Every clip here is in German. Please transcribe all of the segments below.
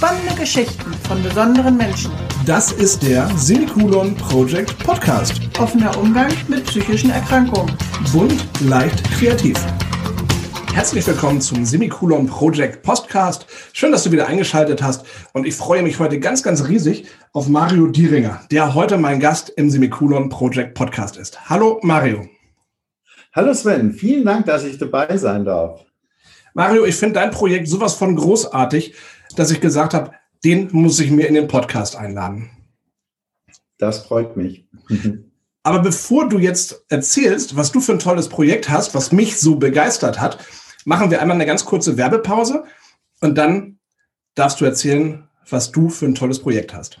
Spannende Geschichten von besonderen Menschen. Das ist der Semikolon Project Podcast. Offener Umgang mit psychischen Erkrankungen. Bunt, leicht, kreativ. Herzlich willkommen zum Semikolon Project Podcast. Schön, dass du wieder eingeschaltet hast. Und ich freue mich heute ganz, ganz riesig auf Mario Dieringer, der heute mein Gast im Semikolon Project Podcast ist. Hallo Mario. Hallo Sven, vielen Dank, dass ich dabei sein darf. Mario, ich finde dein Projekt sowas von großartig, dass ich gesagt habe, den muss ich mir in den Podcast einladen. Das freut mich. Aber bevor du jetzt erzählst, was du für ein tolles Projekt hast, was mich so begeistert hat, machen wir einmal eine ganz kurze Werbepause und dann darfst du erzählen, was du für ein tolles Projekt hast.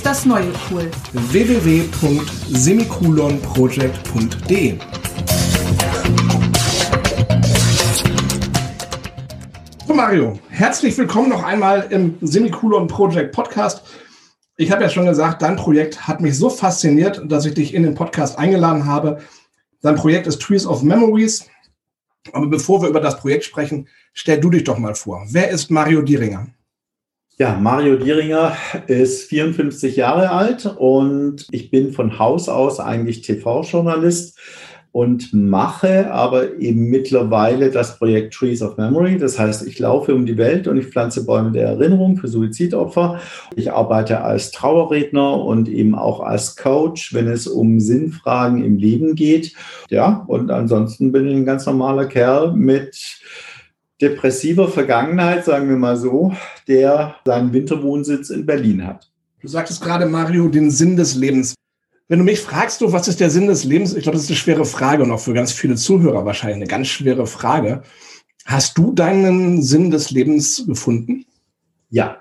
ist das neue Cool. www.semikolonproject.de So Mario, herzlich willkommen noch einmal im Semikolon Project Podcast. Ich habe ja schon gesagt, dein Projekt hat mich so fasziniert, dass ich dich in den Podcast eingeladen habe. Dein Projekt ist Trees of Memories. Aber bevor wir über das Projekt sprechen, stell du dich doch mal vor. Wer ist Mario Dieringer? Ja, Mario Dieringer ist 54 Jahre alt und ich bin von Haus aus eigentlich TV-Journalist und mache aber eben mittlerweile das Projekt Trees of Memory. Das heißt, ich laufe um die Welt und ich pflanze Bäume der Erinnerung für Suizidopfer. Ich arbeite als Trauerredner und eben auch als Coach, wenn es um Sinnfragen im Leben geht. Ja, und ansonsten bin ich ein ganz normaler Kerl mit depressiver Vergangenheit, sagen wir mal so, der seinen Winterwohnsitz in Berlin hat. Du sagtest gerade, Mario, den Sinn des Lebens. Wenn du mich fragst, du, was ist der Sinn des Lebens? Ich glaube, das ist eine schwere Frage und auch für ganz viele Zuhörer wahrscheinlich eine ganz schwere Frage. Hast du deinen Sinn des Lebens gefunden? Ja,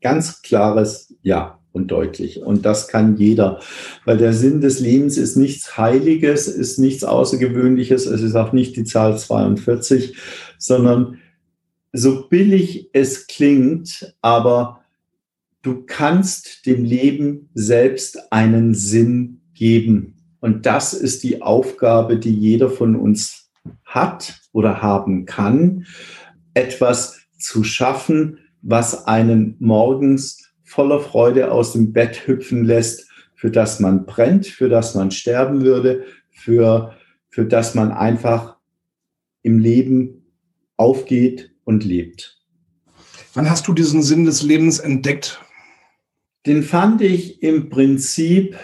ganz klares Ja und deutlich. Und das kann jeder, weil der Sinn des Lebens ist nichts Heiliges, ist nichts Außergewöhnliches, es ist auch nicht die Zahl 42, sondern so billig es klingt, aber du kannst dem Leben selbst einen Sinn geben. Und das ist die Aufgabe, die jeder von uns hat oder haben kann, etwas zu schaffen, was einen morgens voller Freude aus dem Bett hüpfen lässt, für das man brennt, für das man sterben würde, für, für das man einfach im Leben aufgeht und lebt. Wann hast du diesen Sinn des Lebens entdeckt? Den fand ich im Prinzip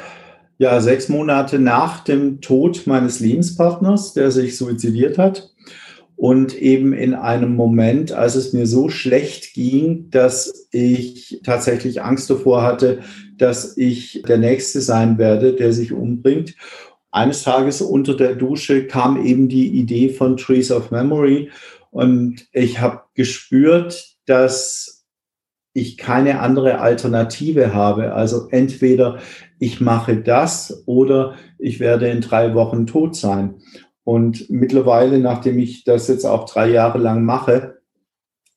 ja sechs Monate nach dem Tod meines Lebenspartners, der sich suizidiert hat und eben in einem Moment, als es mir so schlecht ging, dass ich tatsächlich Angst davor hatte, dass ich der Nächste sein werde, der sich umbringt. Eines Tages unter der Dusche kam eben die Idee von Trees of Memory und ich habe gespürt, dass ich keine andere Alternative habe. Also entweder ich mache das oder ich werde in drei Wochen tot sein. Und mittlerweile, nachdem ich das jetzt auch drei Jahre lang mache,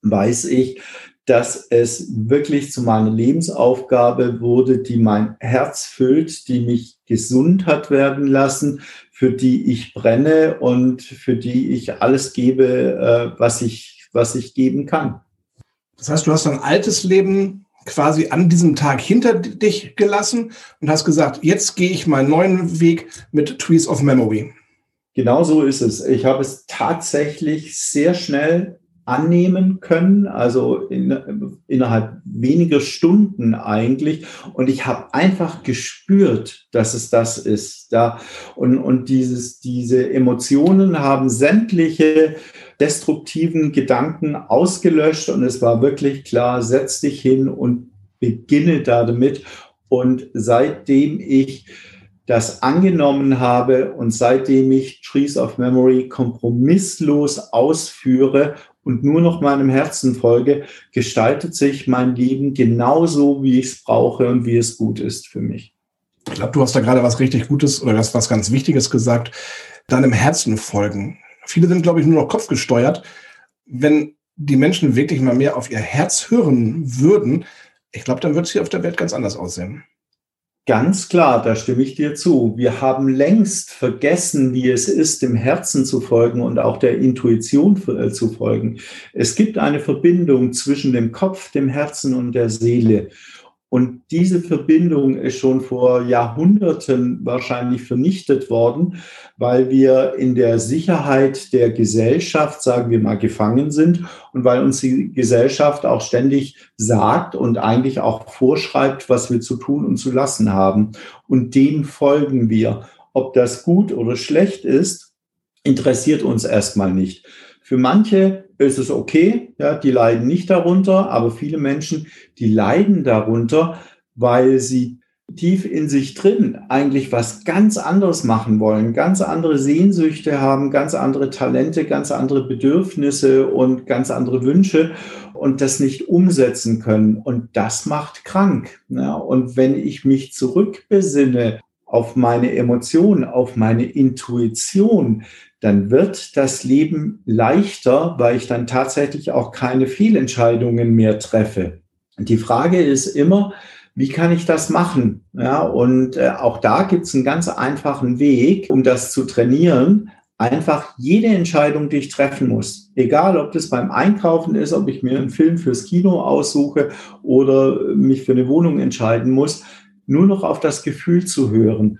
weiß ich, dass es wirklich zu meiner Lebensaufgabe wurde, die mein Herz füllt, die mich gesund hat werden lassen, für die ich brenne und für die ich alles gebe, äh, was ich, was ich geben kann. Das heißt, du hast dein altes Leben quasi an diesem Tag hinter dich gelassen und hast gesagt, jetzt gehe ich meinen neuen Weg mit Trees of Memory. Genau so ist es. Ich habe es tatsächlich sehr schnell annehmen können, also in, innerhalb weniger Stunden eigentlich. Und ich habe einfach gespürt, dass es das ist. Da und, und dieses, diese Emotionen haben sämtliche destruktiven Gedanken ausgelöscht und es war wirklich klar, setz dich hin und beginne damit. Und seitdem ich das angenommen habe und seitdem ich Trees of Memory kompromisslos ausführe und nur noch meinem Herzen folge, gestaltet sich mein Leben genauso, wie ich es brauche und wie es gut ist für mich. Ich glaube, du hast da gerade was richtig Gutes oder was, was ganz Wichtiges gesagt. Deinem Herzen folgen. Viele sind, glaube ich, nur noch kopfgesteuert. Wenn die Menschen wirklich mal mehr auf ihr Herz hören würden, ich glaube, dann wird es hier auf der Welt ganz anders aussehen. Ganz klar, da stimme ich dir zu. Wir haben längst vergessen, wie es ist, dem Herzen zu folgen und auch der Intuition äh, zu folgen. Es gibt eine Verbindung zwischen dem Kopf, dem Herzen und der Seele. Und diese Verbindung ist schon vor Jahrhunderten wahrscheinlich vernichtet worden, weil wir in der Sicherheit der Gesellschaft, sagen wir mal, gefangen sind und weil uns die Gesellschaft auch ständig sagt und eigentlich auch vorschreibt, was wir zu tun und zu lassen haben. Und dem folgen wir. Ob das gut oder schlecht ist, interessiert uns erstmal nicht. Für manche ist es okay, ja, die leiden nicht darunter, aber viele Menschen, die leiden darunter, weil sie tief in sich drin eigentlich was ganz anderes machen wollen, ganz andere Sehnsüchte haben, ganz andere Talente, ganz andere Bedürfnisse und ganz andere Wünsche und das nicht umsetzen können. Und das macht krank. Ja, und wenn ich mich zurückbesinne auf meine Emotionen, auf meine Intuition, dann wird das Leben leichter, weil ich dann tatsächlich auch keine Fehlentscheidungen mehr treffe. Die Frage ist immer, wie kann ich das machen? Ja, und äh, auch da gibt es einen ganz einfachen Weg, um das zu trainieren. Einfach jede Entscheidung, die ich treffen muss, egal ob das beim Einkaufen ist, ob ich mir einen Film fürs Kino aussuche oder mich für eine Wohnung entscheiden muss, nur noch auf das Gefühl zu hören.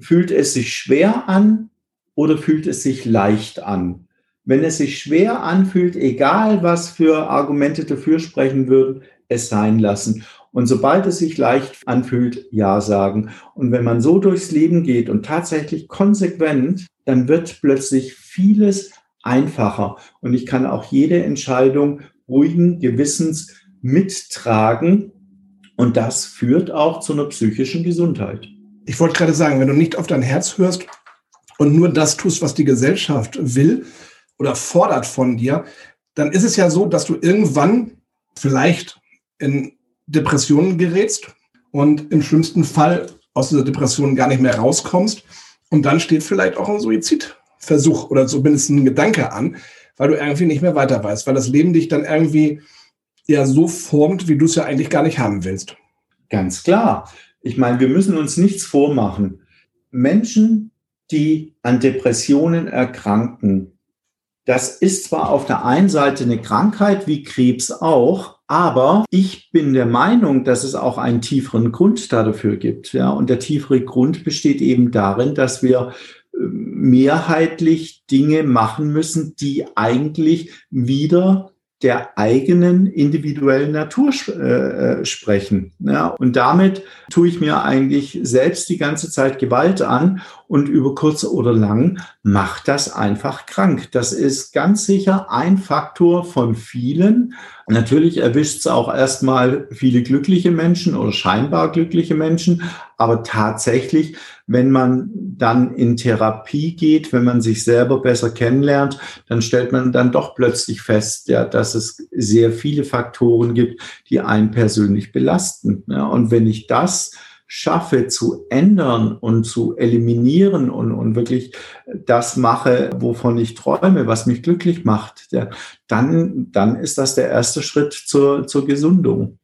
Fühlt es sich schwer an oder fühlt es sich leicht an? Wenn es sich schwer anfühlt, egal was für Argumente dafür sprechen würden, es sein lassen. Und sobald es sich leicht anfühlt, Ja sagen. Und wenn man so durchs Leben geht und tatsächlich konsequent, dann wird plötzlich vieles einfacher. Und ich kann auch jede Entscheidung ruhigen Gewissens mittragen. Und das führt auch zu einer psychischen Gesundheit. Ich wollte gerade sagen, wenn du nicht auf dein Herz hörst, und nur das tust, was die Gesellschaft will oder fordert von dir, dann ist es ja so, dass du irgendwann vielleicht in Depressionen gerätst und im schlimmsten Fall aus dieser Depression gar nicht mehr rauskommst. Und dann steht vielleicht auch ein Suizidversuch oder zumindest ein Gedanke an, weil du irgendwie nicht mehr weiter weißt, weil das Leben dich dann irgendwie ja so formt, wie du es ja eigentlich gar nicht haben willst. Ganz klar. Ich meine, wir müssen uns nichts vormachen. Menschen, die an Depressionen erkranken. Das ist zwar auf der einen Seite eine Krankheit wie Krebs auch, aber ich bin der Meinung, dass es auch einen tieferen Grund dafür gibt. Ja, und der tiefere Grund besteht eben darin, dass wir äh, mehrheitlich Dinge machen müssen, die eigentlich wieder der eigenen individuellen Natur äh, äh, sprechen. Ja, und damit tue ich mir eigentlich selbst die ganze Zeit Gewalt an und über kurz oder lang macht das einfach krank. Das ist ganz sicher ein Faktor von vielen. Natürlich erwischt es auch erstmal viele glückliche Menschen oder scheinbar glückliche Menschen, aber tatsächlich, wenn man dann in Therapie geht, wenn man sich selber besser kennenlernt, dann stellt man dann doch plötzlich fest, ja, dass es sehr viele Faktoren gibt, die einen persönlich belasten. Ja, und wenn ich das schaffe zu ändern und zu eliminieren und, und wirklich das mache, wovon ich träume, was mich glücklich macht, ja, dann, dann ist das der erste Schritt zur, zur Gesundung.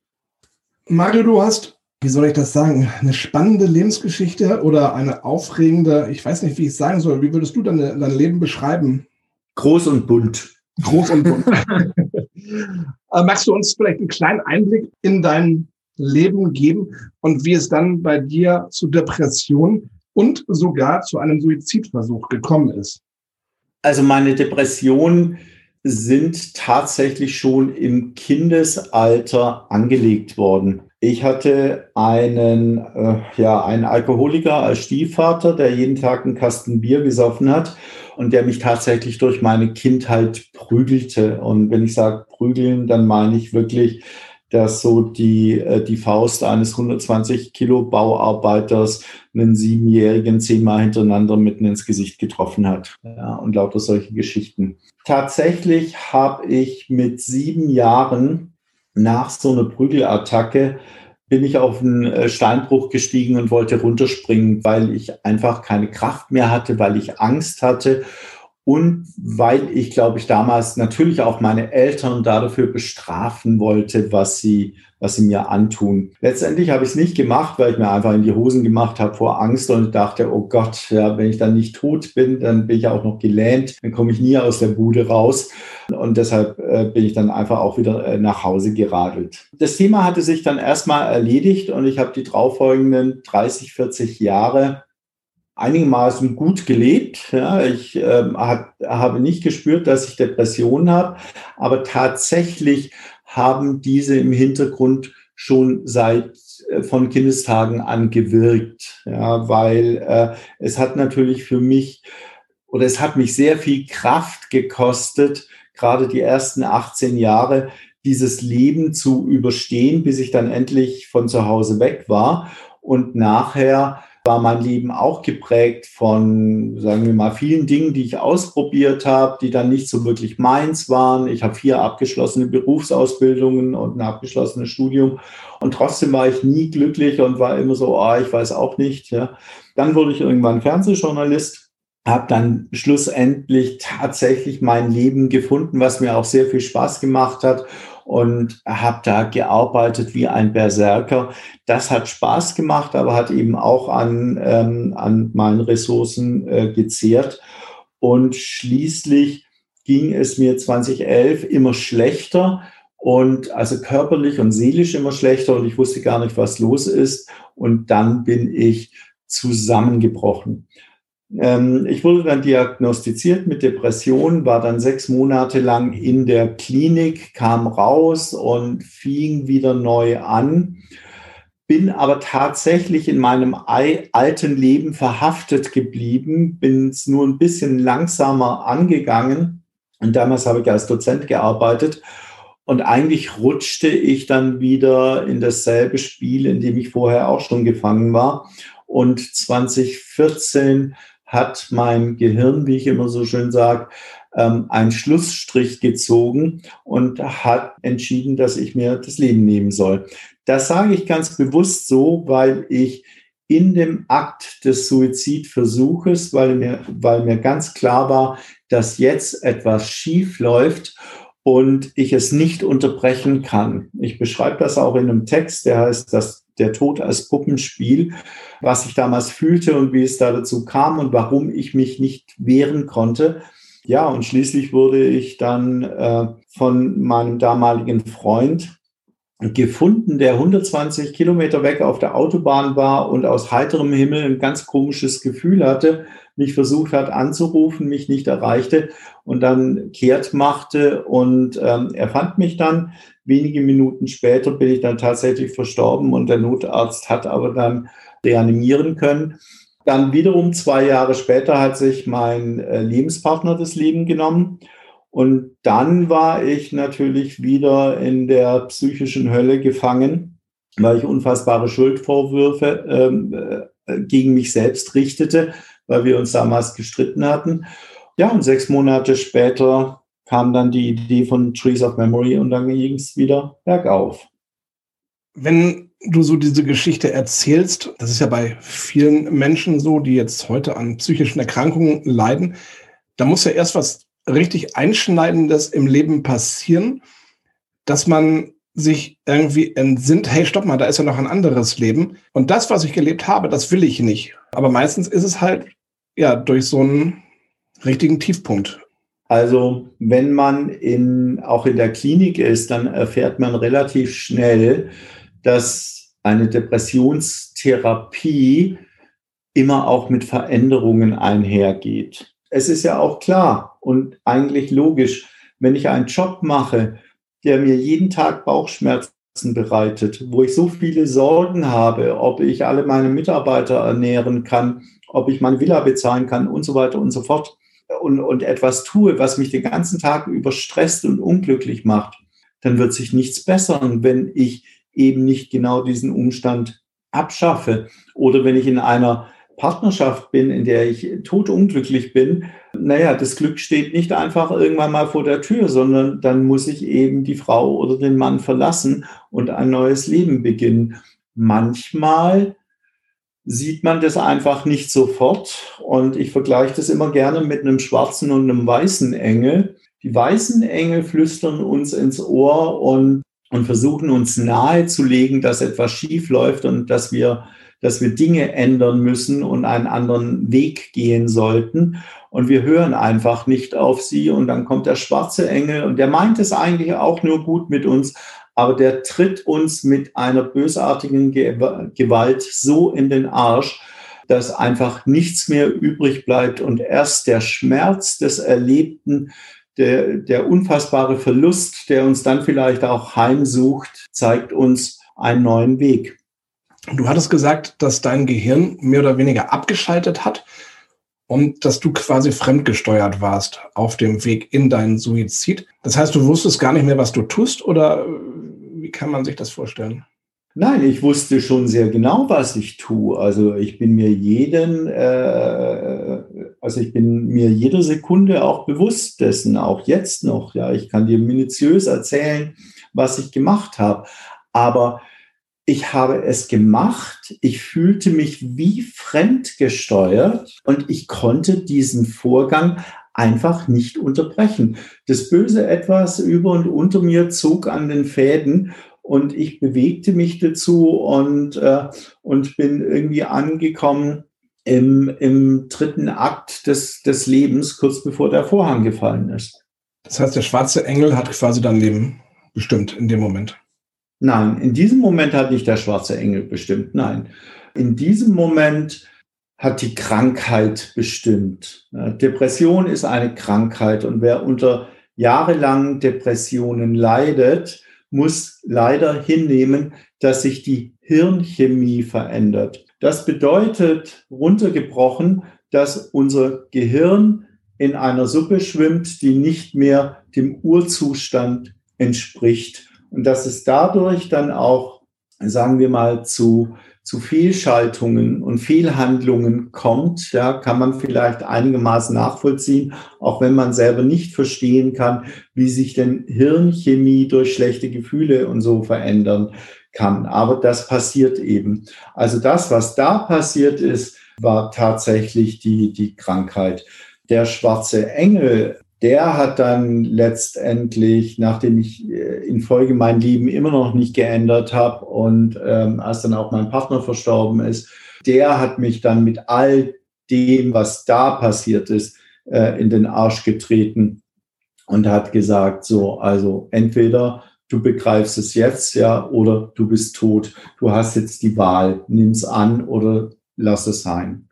Mario, du hast, wie soll ich das sagen, eine spannende Lebensgeschichte oder eine aufregende, ich weiß nicht, wie ich es sagen soll, wie würdest du deine, dein Leben beschreiben? Groß und bunt. Groß und bunt. Äh, magst du uns vielleicht einen kleinen Einblick in dein Leben geben und wie es dann bei dir zu Depression und sogar zu einem Suizidversuch gekommen ist? Also meine Depressionen sind tatsächlich schon im Kindesalter angelegt worden. Ich hatte einen, äh, ja, einen Alkoholiker als Stiefvater, der jeden Tag einen Kasten Bier gesoffen hat und der mich tatsächlich durch meine Kindheit prügelte. Und wenn ich sage prügeln, dann meine ich wirklich dass so die, äh, die Faust eines 120 Kilo Bauarbeiters einen Siebenjährigen zehnmal hintereinander mitten ins Gesicht getroffen hat. Ja, und lauter solche Geschichten. Tatsächlich habe ich mit sieben Jahren nach so einer Prügelattacke bin ich auf einen äh, Steinbruch gestiegen und wollte runterspringen, weil ich einfach keine Kraft mehr hatte, weil ich Angst hatte und weil ich, glaube ich, damals natürlich auch meine Eltern dafür bestrafen wollte, was sie, was sie mir antun. Letztendlich habe ich es nicht gemacht, weil ich mir einfach in die Hosen gemacht habe vor Angst und dachte, oh Gott, ja, wenn ich dann nicht tot bin, dann bin ich auch noch gelähmt, dann komme ich nie aus der Bude raus. Und deshalb äh, bin ich dann einfach auch wieder äh, nach Hause geradelt. Das Thema hatte sich dann erstmal erledigt und ich habe die darauffolgenden 30, 40 Jahre einigermaßen gut gelebt. Ja, ich ähm, hab, habe nicht gespürt, dass ich Depressionen habe, aber tatsächlich haben diese im Hintergrund schon seit äh, von Kindestagen an gewirkt, ja, weil äh, es hat natürlich für mich oder es hat mich sehr viel Kraft gekostet, gerade die ersten 18 Jahre dieses Leben zu überstehen, bis ich dann endlich von zu Hause weg war und nachher war mein Leben auch geprägt von, sagen wir mal, vielen Dingen, die ich ausprobiert habe, die dann nicht so wirklich meins waren. Ich habe vier abgeschlossene Berufsausbildungen und ein abgeschlossenes Studium und trotzdem war ich nie glücklich und war immer so, oh, ich weiß auch nicht. Ja. Dann wurde ich irgendwann Fernsehjournalist habe dann schlussendlich tatsächlich mein Leben gefunden, was mir auch sehr viel Spaß gemacht hat und habe da gearbeitet wie ein Berserker. Das hat Spaß gemacht, aber hat eben auch an, ähm, an meinen Ressourcen äh, gezehrt. Und schließlich ging es mir 2011 immer schlechter und also körperlich und seelisch immer schlechter und ich wusste gar nicht, was los ist. Und dann bin ich zusammengebrochen. Ähm, ich wurde dann diagnostiziert mit Depression, war dann sechs Monate lang in der Klinik, kam raus und fing wieder neu an, bin aber tatsächlich in meinem alten Leben verhaftet geblieben, bin es nur ein bisschen langsamer angegangen. Und damals habe ich als Dozent gearbeitet. Und eigentlich rutschte ich dann wieder in dasselbe Spiel, in dem ich vorher auch schon gefangen war. Und 2014 hat mein Gehirn, wie ich immer so schön sage, ähm, einen Schlussstrich gezogen und hat entschieden, dass ich mir das Leben nehmen soll. Das sage ich ganz bewusst so, weil ich in dem Akt des Suizidversuches, weil mir, weil mir ganz klar war, dass jetzt etwas schief läuft und ich es nicht unterbrechen kann. Ich beschreibe das auch in einem Text, der heißt das der Tod als Puppenspiel, was ich damals fühlte und wie es da dazu kam und warum ich mich nicht wehren konnte. Ja, und schließlich wurde ich dann äh, von meinem damaligen Freund gefunden, der 120 Kilometer weg auf der Autobahn war und aus heiterem Himmel ein ganz komisches Gefühl hatte, mich versucht hat anzurufen, mich nicht erreichte und dann kehrt machte und ähm, er fand mich dann. Wenige Minuten später bin ich dann tatsächlich verstorben und der Notarzt hat aber dann reanimieren können. Dann wiederum zwei Jahre später hat sich mein äh, Lebenspartner das Leben genommen. Und dann war ich natürlich wieder in der psychischen Hölle gefangen, weil ich unfassbare Schuldvorwürfe ähm, äh, gegen mich selbst richtete, weil wir uns damals gestritten hatten. Ja, und sechs Monate später kam dann die Idee von Trees of Memory und dann ging es wieder bergauf. Wenn du so diese Geschichte erzählst, das ist ja bei vielen Menschen so, die jetzt heute an psychischen Erkrankungen leiden, da muss ja erst was richtig Einschneidendes im Leben passieren, dass man sich irgendwie entsinnt, hey, stopp mal, da ist ja noch ein anderes Leben. Und das, was ich gelebt habe, das will ich nicht. Aber meistens ist es halt, ja, durch so einen richtigen Tiefpunkt. Also, wenn man in, auch in der Klinik ist, dann erfährt man relativ schnell, dass eine Depressionstherapie immer auch mit Veränderungen einhergeht. Es ist ja auch klar und eigentlich logisch, wenn ich einen Job mache, der mir jeden Tag Bauchschmerzen bereitet, wo ich so viele Sorgen habe, ob ich alle meine Mitarbeiter ernähren kann, ob ich meine Villa bezahlen kann und so weiter und so fort und, und etwas tue, was mich den ganzen Tag über stresst und unglücklich macht, dann wird sich nichts bessern, wenn ich eben nicht genau diesen Umstand abschaffe. Oder wenn ich in einer Partnerschaft bin, in der ich totunglücklich bin, naja, das Glück steht nicht einfach irgendwann mal vor der Tür, sondern dann muss ich eben die Frau oder den Mann verlassen und ein neues Leben beginnen. Manchmal sieht man das einfach nicht sofort und ich vergleiche das immer gerne mit einem schwarzen und einem weißen Engel. Die weißen Engel flüstern uns ins Ohr und, und versuchen uns nahezulegen, dass etwas schief läuft und dass wir dass wir Dinge ändern müssen und einen anderen Weg gehen sollten. Und wir hören einfach nicht auf sie. Und dann kommt der schwarze Engel und der meint es eigentlich auch nur gut mit uns, aber der tritt uns mit einer bösartigen Gewalt so in den Arsch, dass einfach nichts mehr übrig bleibt und erst der Schmerz des Erlebten, der, der unfassbare Verlust, der uns dann vielleicht auch heimsucht, zeigt uns einen neuen Weg. Du hattest gesagt, dass dein Gehirn mehr oder weniger abgeschaltet hat und dass du quasi fremdgesteuert warst auf dem Weg in deinen Suizid. Das heißt, du wusstest gar nicht mehr, was du tust oder wie kann man sich das vorstellen? Nein, ich wusste schon sehr genau, was ich tue. Also ich bin mir jeden, äh, also ich bin mir jede Sekunde auch bewusst dessen, auch jetzt noch. Ja, ich kann dir minutiös erzählen, was ich gemacht habe. Aber ich habe es gemacht, ich fühlte mich wie fremdgesteuert und ich konnte diesen Vorgang einfach nicht unterbrechen. Das böse etwas über und unter mir zog an den Fäden und ich bewegte mich dazu und, äh, und bin irgendwie angekommen im, im dritten Akt des, des Lebens, kurz bevor der Vorhang gefallen ist. Das heißt, der schwarze Engel hat quasi dein Leben bestimmt in dem Moment. Nein, in diesem Moment hat nicht der schwarze Engel bestimmt. Nein, in diesem Moment hat die Krankheit bestimmt. Depression ist eine Krankheit und wer unter jahrelangen Depressionen leidet, muss leider hinnehmen, dass sich die Hirnchemie verändert. Das bedeutet runtergebrochen, dass unser Gehirn in einer Suppe schwimmt, die nicht mehr dem Urzustand entspricht und dass es dadurch dann auch, sagen wir mal, zu, zu Fehlschaltungen und Fehlhandlungen kommt, ja, kann man vielleicht einigermaßen nachvollziehen, auch wenn man selber nicht verstehen kann, wie sich denn Hirnchemie durch schlechte Gefühle und so verändern kann. Aber das passiert eben. Also das, was da passiert ist, war tatsächlich die, die Krankheit. Der schwarze Engel der hat dann letztendlich, nachdem ich äh, in Folge mein Leben immer noch nicht geändert habe und ähm, als dann auch mein Partner verstorben ist, der hat mich dann mit all dem, was da passiert ist, äh, in den Arsch getreten und hat gesagt, so, also entweder du begreifst es jetzt, ja, oder du bist tot. Du hast jetzt die Wahl, nimm's an oder lass es sein.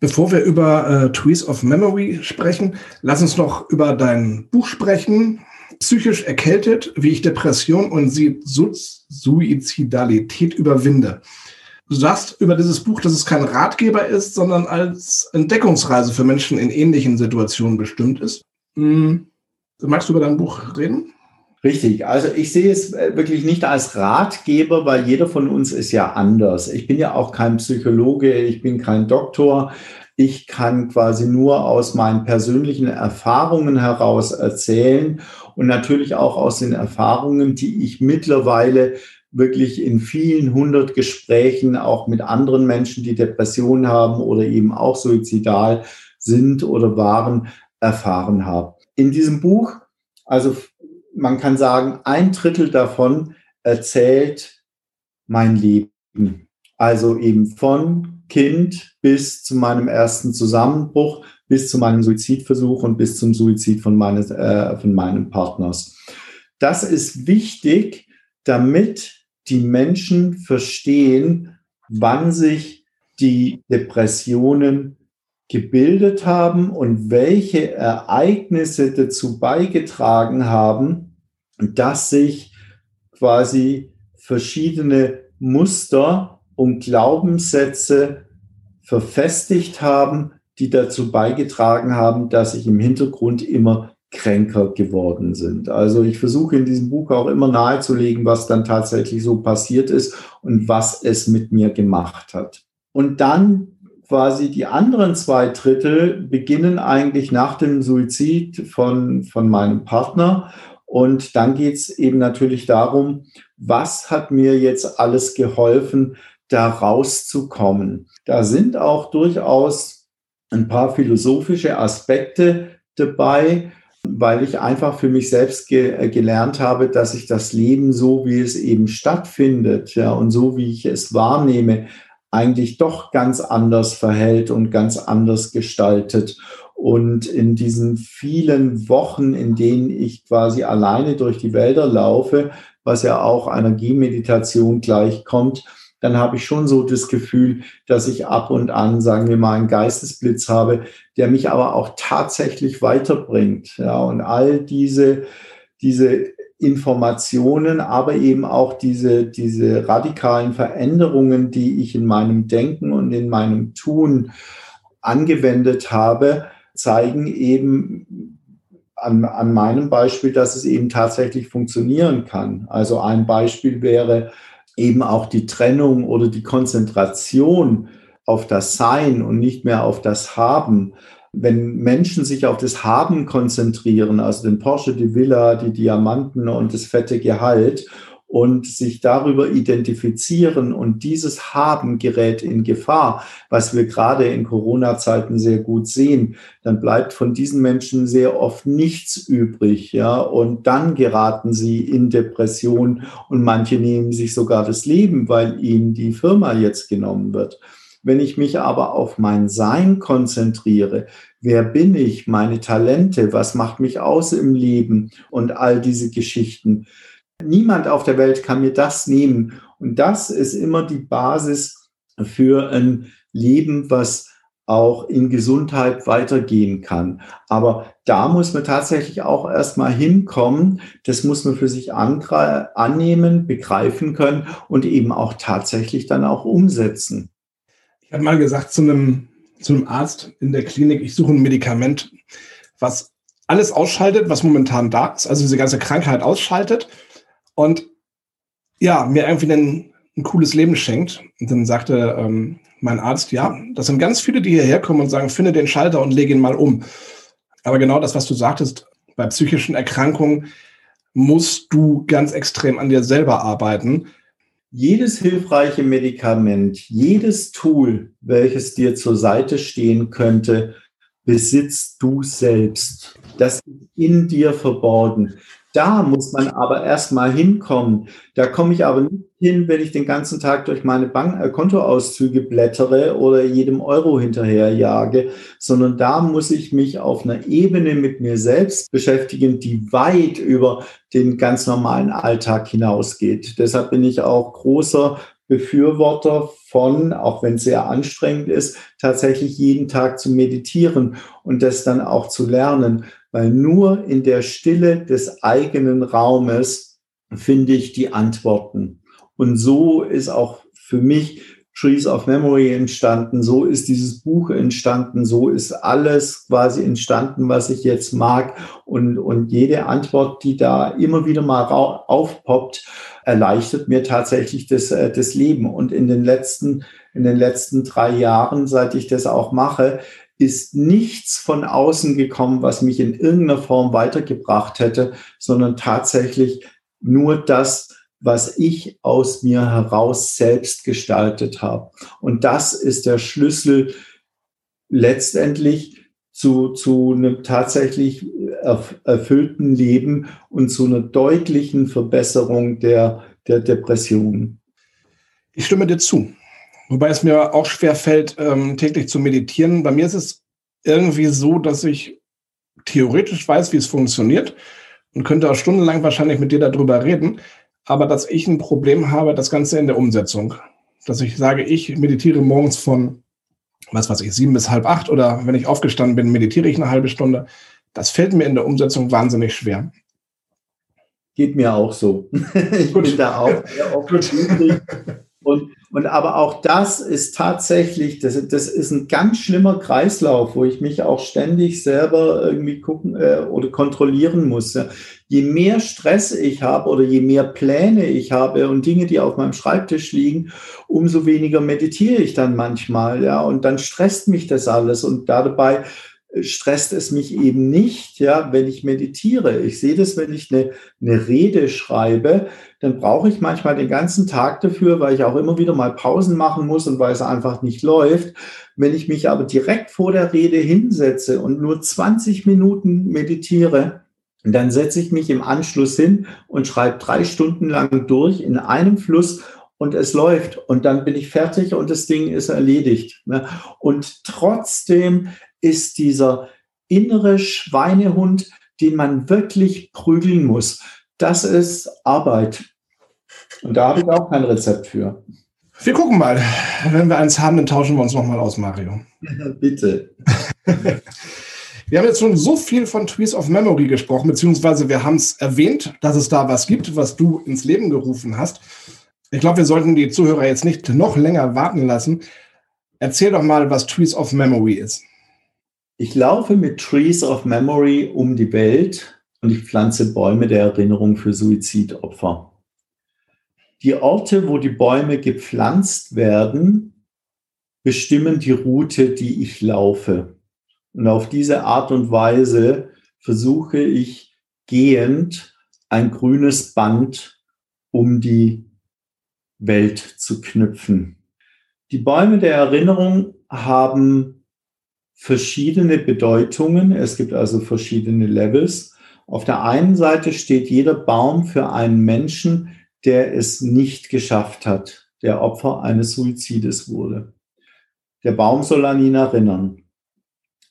Bevor wir über äh, Trees of Memory sprechen, lass uns noch über dein Buch sprechen. Psychisch erkältet, wie ich Depression und Suizidalität überwinde. Du sagst über dieses Buch, dass es kein Ratgeber ist, sondern als Entdeckungsreise für Menschen in ähnlichen Situationen bestimmt ist. Hm. Magst du über dein Buch reden? Richtig. Also ich sehe es äh, wirklich nicht als Ratgeber, weil jeder von uns ist ja anders. Ich bin ja auch kein Psychologe, ich bin kein Doktor. Ich kann quasi nur aus meinen persönlichen Erfahrungen heraus erzählen und natürlich auch aus den Erfahrungen, die ich mittlerweile wirklich in vielen hundert Gesprächen auch mit anderen Menschen, die Depressionen haben oder eben auch suizidal sind oder waren, erfahren habe. In diesem Buch, also man kann sagen, ein Drittel davon erzählt mein Leben. Also eben von Kind bis zu meinem ersten Zusammenbruch, bis zu meinem Suizidversuch und bis zum Suizid von, meines, äh, von meinem Partners. Das ist wichtig, damit die Menschen verstehen, wann sich die Depressionen gebildet haben und welche Ereignisse dazu beigetragen haben, dass sich quasi verschiedene Muster und Glaubenssätze verfestigt haben, die dazu beigetragen haben, dass ich im Hintergrund immer kränker geworden sind. Also ich versuche in diesem Buch auch immer nahezulegen, was dann tatsächlich so passiert ist und was es mit mir gemacht hat. Und dann quasi die anderen zwei Drittel beginnen eigentlich nach dem Suizid von, von meinem Partner. Und dann geht es eben natürlich darum, was hat mir jetzt alles geholfen, da rauszukommen. Da sind auch durchaus ein paar philosophische Aspekte dabei, weil ich einfach für mich selbst ge äh, gelernt habe, dass ich das Leben so, wie es eben stattfindet, ja, und so wie ich es wahrnehme, eigentlich doch ganz anders verhält und ganz anders gestaltet. Und in diesen vielen Wochen, in denen ich quasi alleine durch die Wälder laufe, was ja auch einer Gehmeditation gleichkommt, dann habe ich schon so das Gefühl, dass ich ab und an, sagen wir mal, einen Geistesblitz habe, der mich aber auch tatsächlich weiterbringt. Ja, und all diese, diese Informationen, aber eben auch diese, diese radikalen Veränderungen, die ich in meinem Denken und in meinem Tun angewendet habe, zeigen eben an, an meinem Beispiel, dass es eben tatsächlich funktionieren kann. Also ein Beispiel wäre, eben auch die Trennung oder die Konzentration auf das Sein und nicht mehr auf das Haben. Wenn Menschen sich auf das Haben konzentrieren, also den Porsche, die Villa, die Diamanten und das fette Gehalt und sich darüber identifizieren und dieses Haben gerät in Gefahr, was wir gerade in Corona-Zeiten sehr gut sehen, dann bleibt von diesen Menschen sehr oft nichts übrig, ja, und dann geraten sie in Depression und manche nehmen sich sogar das Leben, weil ihnen die Firma jetzt genommen wird. Wenn ich mich aber auf mein Sein konzentriere, wer bin ich, meine Talente, was macht mich aus im Leben und all diese Geschichten, Niemand auf der Welt kann mir das nehmen. Und das ist immer die Basis für ein Leben, was auch in Gesundheit weitergehen kann. Aber da muss man tatsächlich auch erstmal hinkommen. Das muss man für sich annehmen, begreifen können und eben auch tatsächlich dann auch umsetzen. Ich habe mal gesagt zu einem, zu einem Arzt in der Klinik, ich suche ein Medikament, was alles ausschaltet, was momentan da ist, also diese ganze Krankheit ausschaltet und ja, mir irgendwie ein, ein cooles Leben schenkt. Und dann sagte ähm, mein Arzt, ja, das sind ganz viele, die hierher kommen und sagen, finde den Schalter und lege ihn mal um. Aber genau das, was du sagtest, bei psychischen Erkrankungen musst du ganz extrem an dir selber arbeiten. Jedes hilfreiche Medikament, jedes Tool, welches dir zur Seite stehen könnte, besitzt du selbst. Das ist in dir verborgen. Da muss man aber erstmal hinkommen. Da komme ich aber nicht hin, wenn ich den ganzen Tag durch meine Bank äh, Kontoauszüge blättere oder jedem Euro hinterherjage, sondern da muss ich mich auf einer Ebene mit mir selbst beschäftigen, die weit über den ganz normalen Alltag hinausgeht. Deshalb bin ich auch großer Befürworter von, auch wenn es sehr anstrengend ist, tatsächlich jeden Tag zu meditieren und das dann auch zu lernen weil nur in der Stille des eigenen Raumes finde ich die Antworten. Und so ist auch für mich Trees of Memory entstanden, so ist dieses Buch entstanden, so ist alles quasi entstanden, was ich jetzt mag. Und, und jede Antwort, die da immer wieder mal aufpoppt, erleichtert mir tatsächlich das, äh, das Leben. Und in den letzten, in den letzten drei Jahren, seit ich das auch mache, ist nichts von außen gekommen, was mich in irgendeiner Form weitergebracht hätte, sondern tatsächlich nur das, was ich aus mir heraus selbst gestaltet habe. Und das ist der Schlüssel letztendlich zu, zu einem tatsächlich erfüllten Leben und zu einer deutlichen Verbesserung der, der Depression. Ich stimme dir zu. Wobei es mir auch schwer fällt, ähm, täglich zu meditieren. Bei mir ist es irgendwie so, dass ich theoretisch weiß, wie es funktioniert und könnte auch stundenlang wahrscheinlich mit dir darüber reden, aber dass ich ein Problem habe, das Ganze in der Umsetzung. Dass ich sage, ich meditiere morgens von, was weiß ich, sieben bis halb acht oder wenn ich aufgestanden bin, meditiere ich eine halbe Stunde. Das fällt mir in der Umsetzung wahnsinnig schwer. Geht mir auch so. ich Gut. bin da auch sehr oft und Und aber auch das ist tatsächlich, das, das ist ein ganz schlimmer Kreislauf, wo ich mich auch ständig selber irgendwie gucken äh, oder kontrollieren muss. Je mehr Stress ich habe oder je mehr Pläne ich habe und Dinge, die auf meinem Schreibtisch liegen, umso weniger meditiere ich dann manchmal. Ja, und dann stresst mich das alles und dabei stresst es mich eben nicht, ja, wenn ich meditiere. Ich sehe das, wenn ich eine, eine Rede schreibe, dann brauche ich manchmal den ganzen Tag dafür, weil ich auch immer wieder mal Pausen machen muss und weil es einfach nicht läuft. Wenn ich mich aber direkt vor der Rede hinsetze und nur 20 Minuten meditiere, dann setze ich mich im Anschluss hin und schreibe drei Stunden lang durch in einem Fluss und es läuft und dann bin ich fertig und das Ding ist erledigt. Ne? Und trotzdem ist dieser innere Schweinehund, den man wirklich prügeln muss. Das ist Arbeit. Und da habe ich auch kein Rezept für. Wir gucken mal. Wenn wir eins haben, dann tauschen wir uns nochmal aus, Mario. Bitte. Wir haben jetzt schon so viel von Trees of Memory gesprochen, beziehungsweise wir haben es erwähnt, dass es da was gibt, was du ins Leben gerufen hast. Ich glaube, wir sollten die Zuhörer jetzt nicht noch länger warten lassen. Erzähl doch mal, was Trees of Memory ist. Ich laufe mit Trees of Memory um die Welt und ich pflanze Bäume der Erinnerung für Suizidopfer. Die Orte, wo die Bäume gepflanzt werden, bestimmen die Route, die ich laufe. Und auf diese Art und Weise versuche ich gehend ein grünes Band um die Welt zu knüpfen. Die Bäume der Erinnerung haben verschiedene Bedeutungen. Es gibt also verschiedene Levels. Auf der einen Seite steht jeder Baum für einen Menschen, der es nicht geschafft hat, der Opfer eines Suizides wurde. Der Baum soll an ihn erinnern.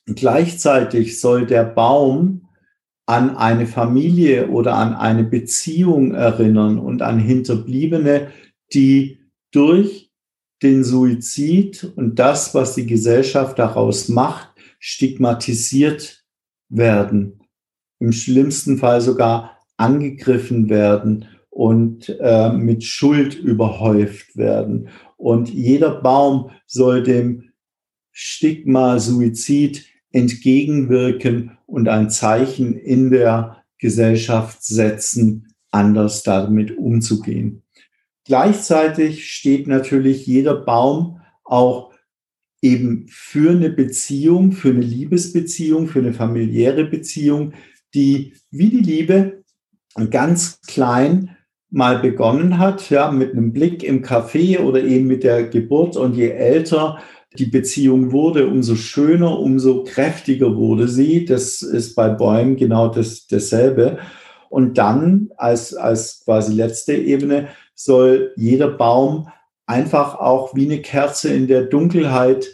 Gleichzeitig soll der Baum an eine Familie oder an eine Beziehung erinnern und an Hinterbliebene, die durch den Suizid und das, was die Gesellschaft daraus macht, stigmatisiert werden, im schlimmsten Fall sogar angegriffen werden und äh, mit Schuld überhäuft werden. Und jeder Baum soll dem Stigma Suizid entgegenwirken und ein Zeichen in der Gesellschaft setzen, anders damit umzugehen. Gleichzeitig steht natürlich jeder Baum auch eben für eine Beziehung, für eine Liebesbeziehung, für eine familiäre Beziehung, die wie die Liebe ganz klein mal begonnen hat, ja, mit einem Blick im Café oder eben mit der Geburt. Und je älter die Beziehung wurde, umso schöner, umso kräftiger wurde sie. Das ist bei Bäumen genau das, dasselbe. Und dann als, als quasi letzte Ebene soll jeder Baum einfach auch wie eine Kerze in der Dunkelheit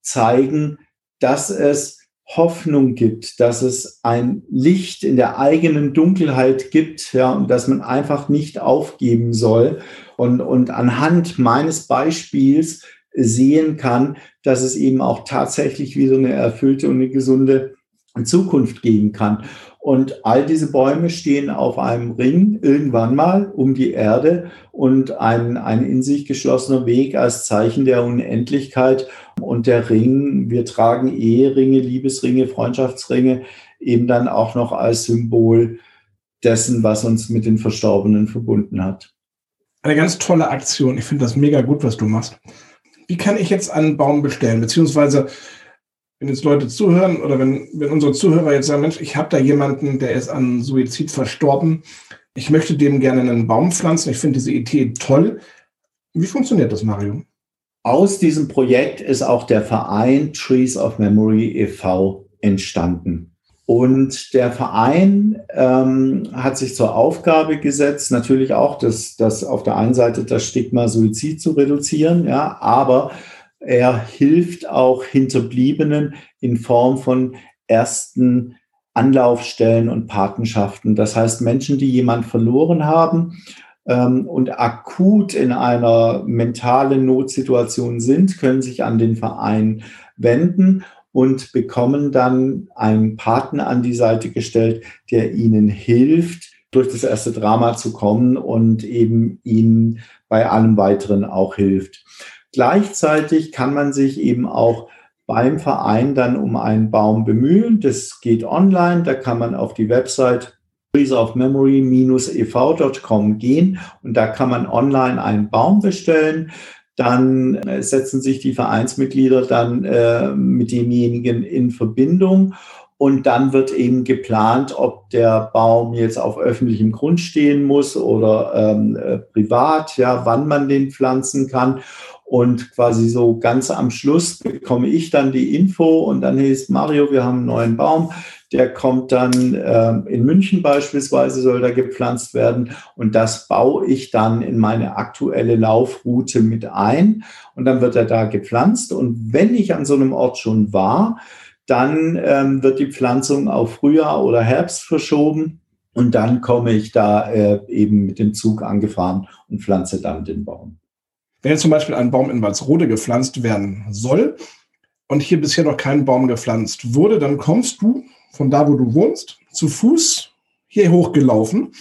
zeigen, dass es Hoffnung gibt, dass es ein Licht in der eigenen Dunkelheit gibt, ja, und dass man einfach nicht aufgeben soll und, und anhand meines Beispiels sehen kann, dass es eben auch tatsächlich wie so eine erfüllte und eine gesunde Zukunft geben kann. Und all diese Bäume stehen auf einem Ring irgendwann mal um die Erde und ein, ein in sich geschlossener Weg als Zeichen der Unendlichkeit. Und der Ring, wir tragen Eheringe, Liebesringe, Freundschaftsringe, eben dann auch noch als Symbol dessen, was uns mit den Verstorbenen verbunden hat. Eine ganz tolle Aktion. Ich finde das mega gut, was du machst. Wie kann ich jetzt einen Baum bestellen? Beziehungsweise wenn jetzt Leute zuhören oder wenn, wenn unsere Zuhörer jetzt sagen, Mensch, ich habe da jemanden, der ist an Suizid verstorben, ich möchte dem gerne einen Baum pflanzen, ich finde diese Idee toll. Wie funktioniert das, Mario? Aus diesem Projekt ist auch der Verein Trees of Memory e.V. entstanden. Und der Verein ähm, hat sich zur Aufgabe gesetzt, natürlich auch das, das auf der einen Seite das Stigma Suizid zu reduzieren, ja, aber er hilft auch Hinterbliebenen in Form von ersten Anlaufstellen und Patenschaften. Das heißt, Menschen, die jemand verloren haben ähm, und akut in einer mentalen Notsituation sind, können sich an den Verein wenden und bekommen dann einen Paten an die Seite gestellt, der ihnen hilft, durch das erste Drama zu kommen und eben ihnen bei allem weiteren auch hilft. Gleichzeitig kann man sich eben auch beim Verein dann um einen Baum bemühen. Das geht online, da kann man auf die Website treesofmemory-ev.com gehen und da kann man online einen Baum bestellen. Dann äh, setzen sich die Vereinsmitglieder dann äh, mit demjenigen in Verbindung und dann wird eben geplant, ob der Baum jetzt auf öffentlichem Grund stehen muss oder ähm, äh, privat, ja, wann man den pflanzen kann. Und quasi so ganz am Schluss bekomme ich dann die Info und dann hieß Mario, wir haben einen neuen Baum. Der kommt dann äh, in München beispielsweise, soll da gepflanzt werden. Und das baue ich dann in meine aktuelle Laufroute mit ein. Und dann wird er da gepflanzt. Und wenn ich an so einem Ort schon war, dann ähm, wird die Pflanzung auf Frühjahr oder Herbst verschoben. Und dann komme ich da äh, eben mit dem Zug angefahren und pflanze dann den Baum. Wenn jetzt zum Beispiel ein Baum in Walsrode gepflanzt werden soll und hier bisher noch kein Baum gepflanzt wurde, dann kommst du von da, wo du wohnst, zu Fuß hier hochgelaufen.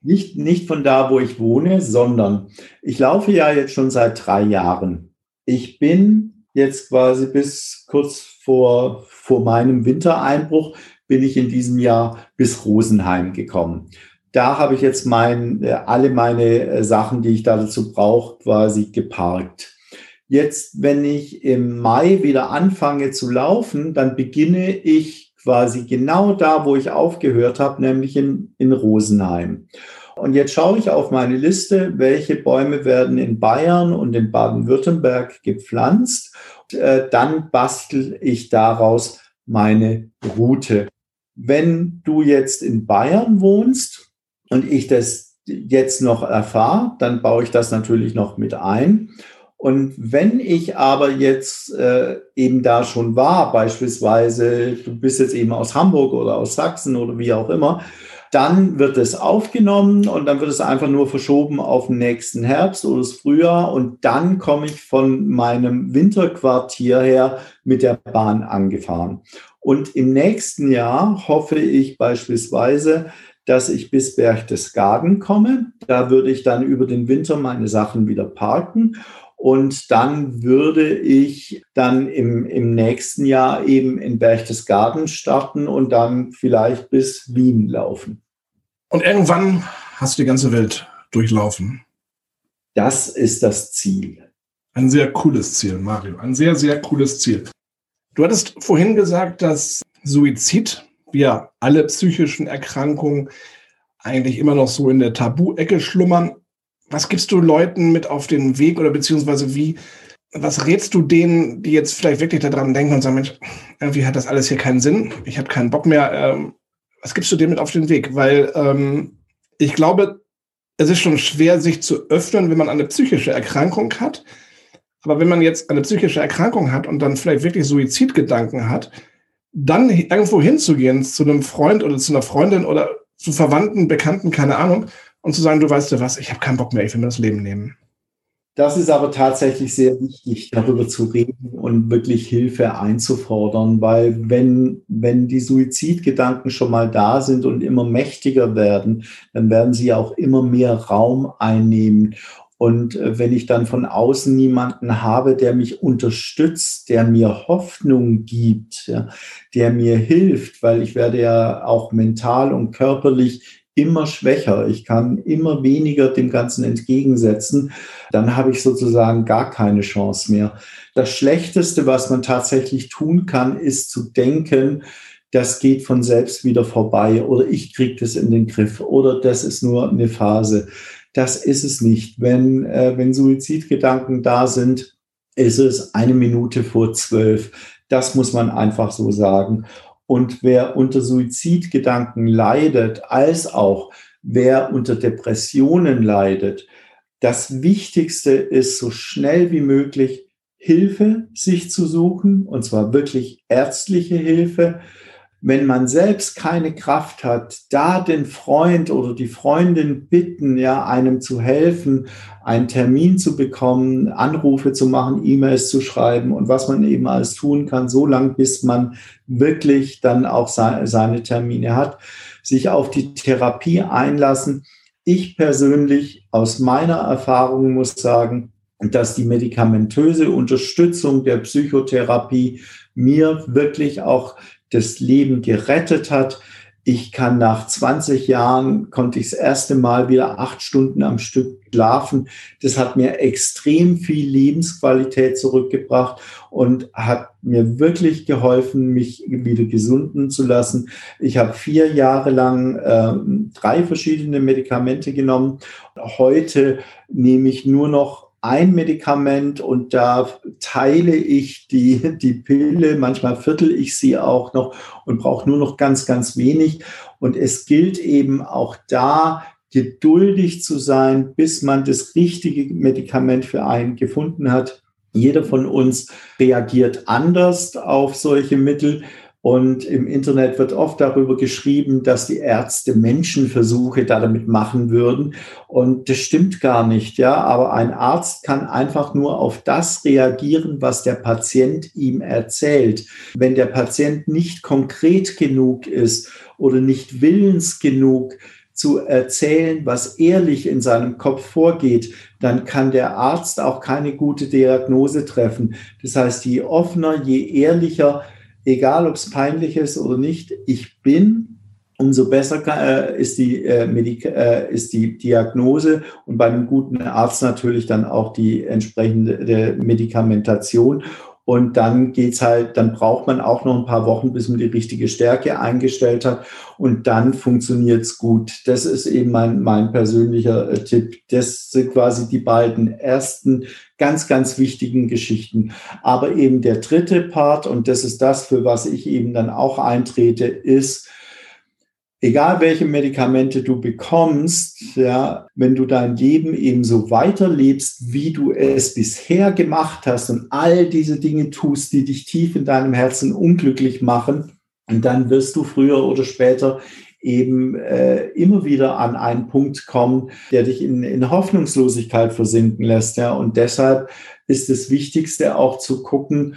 Nicht, nicht von da, wo ich wohne, sondern ich laufe ja jetzt schon seit drei Jahren. Ich bin jetzt quasi bis kurz vor, vor meinem Wintereinbruch, bin ich in diesem Jahr bis Rosenheim gekommen da habe ich jetzt mein, äh, alle meine äh, Sachen, die ich da dazu brauche, quasi geparkt. Jetzt, wenn ich im Mai wieder anfange zu laufen, dann beginne ich quasi genau da, wo ich aufgehört habe, nämlich in, in Rosenheim. Und jetzt schaue ich auf meine Liste, welche Bäume werden in Bayern und in Baden-Württemberg gepflanzt. Und, äh, dann bastel ich daraus meine Route. Wenn du jetzt in Bayern wohnst, und ich das jetzt noch erfahre, dann baue ich das natürlich noch mit ein. Und wenn ich aber jetzt äh, eben da schon war, beispielsweise du bist jetzt eben aus Hamburg oder aus Sachsen oder wie auch immer, dann wird es aufgenommen und dann wird es einfach nur verschoben auf den nächsten Herbst oder das Frühjahr und dann komme ich von meinem Winterquartier her mit der Bahn angefahren. Und im nächsten Jahr hoffe ich beispielsweise, dass ich bis Berchtesgaden komme. Da würde ich dann über den Winter meine Sachen wieder parken. Und dann würde ich dann im, im nächsten Jahr eben in Berchtesgaden starten und dann vielleicht bis Wien laufen. Und irgendwann hast du die ganze Welt durchlaufen. Das ist das Ziel. Ein sehr cooles Ziel, Mario. Ein sehr, sehr cooles Ziel. Du hattest vorhin gesagt, dass Suizid wir alle psychischen Erkrankungen eigentlich immer noch so in der Tabu-Ecke schlummern. Was gibst du Leuten mit auf den Weg oder beziehungsweise wie, was rätst du denen, die jetzt vielleicht wirklich daran denken und sagen, Mensch, irgendwie hat das alles hier keinen Sinn, ich habe keinen Bock mehr. Ähm, was gibst du denen mit auf den Weg? Weil ähm, ich glaube, es ist schon schwer, sich zu öffnen, wenn man eine psychische Erkrankung hat. Aber wenn man jetzt eine psychische Erkrankung hat und dann vielleicht wirklich Suizidgedanken hat, dann irgendwo hinzugehen zu einem Freund oder zu einer Freundin oder zu Verwandten, Bekannten, keine Ahnung, und zu sagen, du weißt du was, ich habe keinen Bock mehr, ich will mir das Leben nehmen. Das ist aber tatsächlich sehr wichtig, darüber zu reden und wirklich Hilfe einzufordern, weil wenn, wenn die Suizidgedanken schon mal da sind und immer mächtiger werden, dann werden sie auch immer mehr Raum einnehmen. Und äh, wenn ich dann von außen niemanden habe, der mich unterstützt, der mir Hoffnung gibt, ja, der mir hilft, weil ich werde ja auch mental und körperlich immer schwächer, ich kann immer weniger dem Ganzen entgegensetzen, dann habe ich sozusagen gar keine Chance mehr. Das Schlechteste, was man tatsächlich tun kann, ist zu denken, das geht von selbst wieder vorbei oder ich kriege das in den Griff oder das ist nur eine Phase. Das ist es nicht. Wenn, äh, wenn Suizidgedanken da sind, ist es eine Minute vor zwölf. Das muss man einfach so sagen. Und wer unter Suizidgedanken leidet, als auch wer unter Depressionen leidet, das Wichtigste ist, so schnell wie möglich Hilfe sich zu suchen, und zwar wirklich ärztliche Hilfe, wenn man selbst keine Kraft hat, da den Freund oder die Freundin bitten, ja, einem zu helfen, einen Termin zu bekommen, Anrufe zu machen, E-Mails zu schreiben und was man eben alles tun kann, so lang, bis man wirklich dann auch seine Termine hat. sich auf die Therapie einlassen. Ich persönlich aus meiner Erfahrung muss sagen, dass die medikamentöse Unterstützung der Psychotherapie mir wirklich auch das Leben gerettet hat. Ich kann nach 20 Jahren, konnte ich das erste Mal wieder acht Stunden am Stück schlafen. Das hat mir extrem viel Lebensqualität zurückgebracht und hat mir wirklich geholfen, mich wieder gesunden zu lassen. Ich habe vier Jahre lang äh, drei verschiedene Medikamente genommen. Heute nehme ich nur noch ein Medikament und da teile ich die, die Pille, manchmal viertel ich sie auch noch und brauche nur noch ganz, ganz wenig. Und es gilt eben auch da, geduldig zu sein, bis man das richtige Medikament für einen gefunden hat. Jeder von uns reagiert anders auf solche Mittel. Und im Internet wird oft darüber geschrieben, dass die Ärzte Menschenversuche damit machen würden. Und das stimmt gar nicht, ja. Aber ein Arzt kann einfach nur auf das reagieren, was der Patient ihm erzählt. Wenn der Patient nicht konkret genug ist oder nicht willens genug, zu erzählen, was ehrlich in seinem Kopf vorgeht, dann kann der Arzt auch keine gute Diagnose treffen. Das heißt, je offener, je ehrlicher egal ob es peinlich ist oder nicht, ich bin, umso besser äh, ist, die, äh, Medik äh, ist die Diagnose und bei einem guten Arzt natürlich dann auch die entsprechende Medikamentation. Und dann geht's halt, dann braucht man auch noch ein paar Wochen, bis man die richtige Stärke eingestellt hat. Und dann funktioniert's gut. Das ist eben mein, mein persönlicher äh, Tipp. Das sind quasi die beiden ersten ganz, ganz wichtigen Geschichten. Aber eben der dritte Part, und das ist das, für was ich eben dann auch eintrete, ist, egal welche Medikamente du bekommst, ja, wenn du dein Leben eben so weiterlebst, wie du es bisher gemacht hast und all diese Dinge tust, die dich tief in deinem Herzen unglücklich machen, dann wirst du früher oder später eben äh, immer wieder an einen Punkt kommen, der dich in, in Hoffnungslosigkeit versinken lässt. Ja, und deshalb ist das Wichtigste auch zu gucken,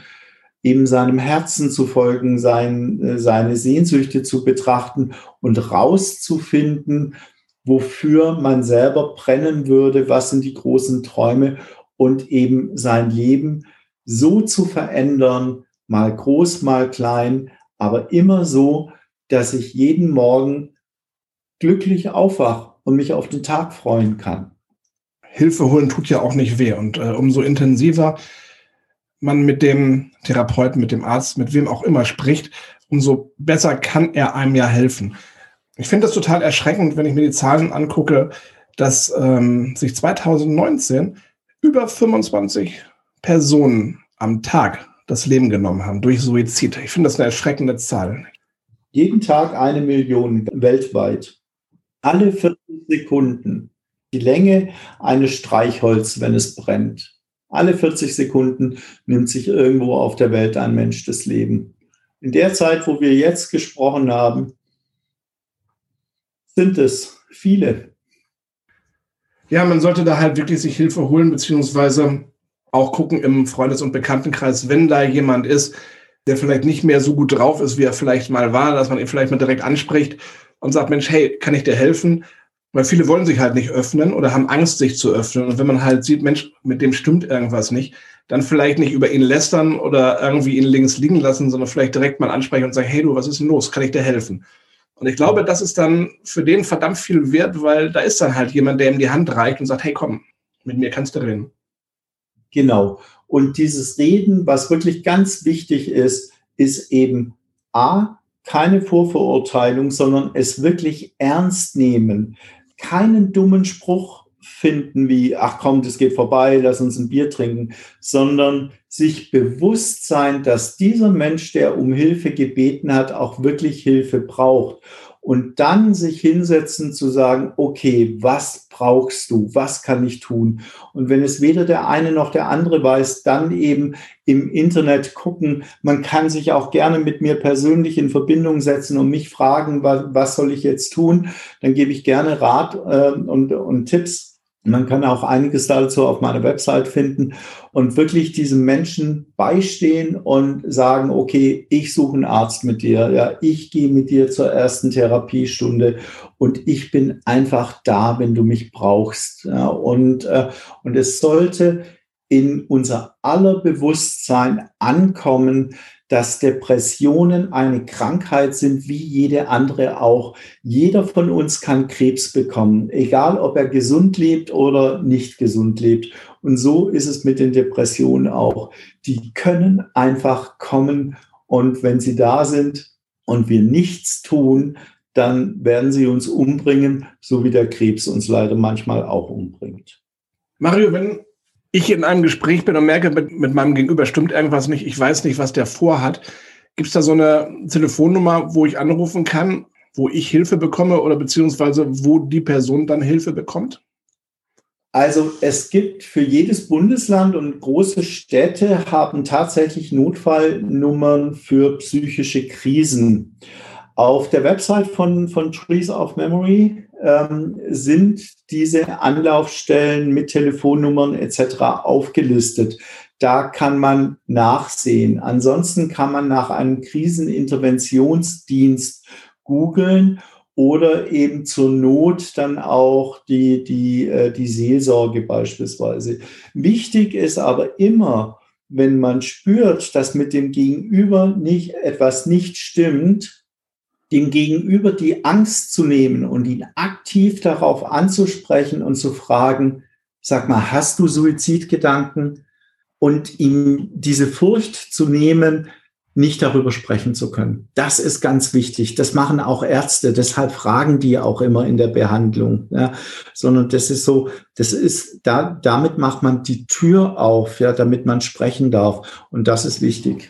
eben seinem Herzen zu folgen, sein, äh, seine Sehnsüchte zu betrachten und rauszufinden, wofür man selber brennen würde, was sind die großen Träume und eben sein Leben so zu verändern, mal groß, mal klein, aber immer so, dass ich jeden Morgen glücklich aufwache und mich auf den Tag freuen kann. Hilfe holen tut ja auch nicht weh und äh, umso intensiver man mit dem Therapeuten, mit dem Arzt, mit wem auch immer spricht, umso besser kann er einem ja helfen. Ich finde das total erschreckend, wenn ich mir die Zahlen angucke, dass ähm, sich 2019 über 25 Personen am Tag das Leben genommen haben durch Suizid. Ich finde das eine erschreckende Zahl. Jeden Tag eine Million weltweit. Alle 40 Sekunden. Die Länge eines Streichholz, wenn es brennt. Alle 40 Sekunden nimmt sich irgendwo auf der Welt ein Mensch das Leben. In der Zeit, wo wir jetzt gesprochen haben, sind es viele. Ja, man sollte da halt wirklich sich Hilfe holen, beziehungsweise auch gucken im Freundes- und Bekanntenkreis, wenn da jemand ist, der vielleicht nicht mehr so gut drauf ist, wie er vielleicht mal war, dass man ihn vielleicht mal direkt anspricht und sagt, Mensch, hey, kann ich dir helfen? Weil viele wollen sich halt nicht öffnen oder haben Angst, sich zu öffnen. Und wenn man halt sieht, Mensch, mit dem stimmt irgendwas nicht, dann vielleicht nicht über ihn lästern oder irgendwie ihn links liegen lassen, sondern vielleicht direkt mal ansprechen und sagen, hey du, was ist denn los? Kann ich dir helfen? Und ich glaube, das ist dann für den verdammt viel wert, weil da ist dann halt jemand, der ihm die Hand reicht und sagt, hey komm, mit mir kannst du reden. Genau. Und dieses Reden, was wirklich ganz wichtig ist, ist eben A, keine Vorverurteilung, sondern es wirklich ernst nehmen keinen dummen Spruch finden wie, ach komm, das geht vorbei, lass uns ein Bier trinken, sondern sich bewusst sein, dass dieser Mensch, der um Hilfe gebeten hat, auch wirklich Hilfe braucht und dann sich hinsetzen zu sagen, okay, was brauchst du? Was kann ich tun? Und wenn es weder der eine noch der andere weiß, dann eben im Internet gucken. Man kann sich auch gerne mit mir persönlich in Verbindung setzen und mich fragen, was, soll ich jetzt tun? Dann gebe ich gerne Rat äh, und, und Tipps Man kann auch einiges dazu auf meiner Website finden und wirklich diesem Menschen beistehen und sagen, okay, ich suche einen Arzt mit dir, ja, ich gehe mit dir zur ersten Therapiestunde und ich bin einfach da, wenn du mich brauchst. Ja, und, äh, und es sollte in unser aller Bewusstsein ankommen, dass Depressionen eine Krankheit sind, wie jede andere auch. Jeder von uns kann Krebs bekommen, egal ob er gesund lebt oder nicht gesund lebt. Und so ist es mit den Depressionen auch. Die können einfach kommen und wenn sie da sind und wir nichts tun, dann werden sie uns umbringen, so wie der Krebs uns leider manchmal auch umbringt. Mario, wenn ich in einem Gespräch bin und merke, mit, mit meinem Gegenüber stimmt irgendwas nicht, ich weiß nicht, was der vorhat, gibt es da so eine Telefonnummer, wo ich anrufen kann, wo ich Hilfe bekomme oder beziehungsweise wo die Person dann Hilfe bekommt? Also es gibt für jedes Bundesland und große Städte haben tatsächlich Notfallnummern für psychische Krisen. Auf der Website von, von Trees of Memory ähm, sind diese Anlaufstellen mit Telefonnummern etc. aufgelistet. Da kann man nachsehen. Ansonsten kann man nach einem Kriseninterventionsdienst googeln oder eben zur Not dann auch die, die, äh, die Seelsorge beispielsweise. Wichtig ist aber immer, wenn man spürt, dass mit dem Gegenüber nicht etwas nicht stimmt, dem Gegenüber die Angst zu nehmen und ihn aktiv darauf anzusprechen und zu fragen, sag mal, hast du Suizidgedanken? Und ihm diese Furcht zu nehmen, nicht darüber sprechen zu können. Das ist ganz wichtig. Das machen auch Ärzte. Deshalb fragen die auch immer in der Behandlung. Ja, sondern das ist so, das ist, da, damit macht man die Tür auf, ja, damit man sprechen darf. Und das ist wichtig.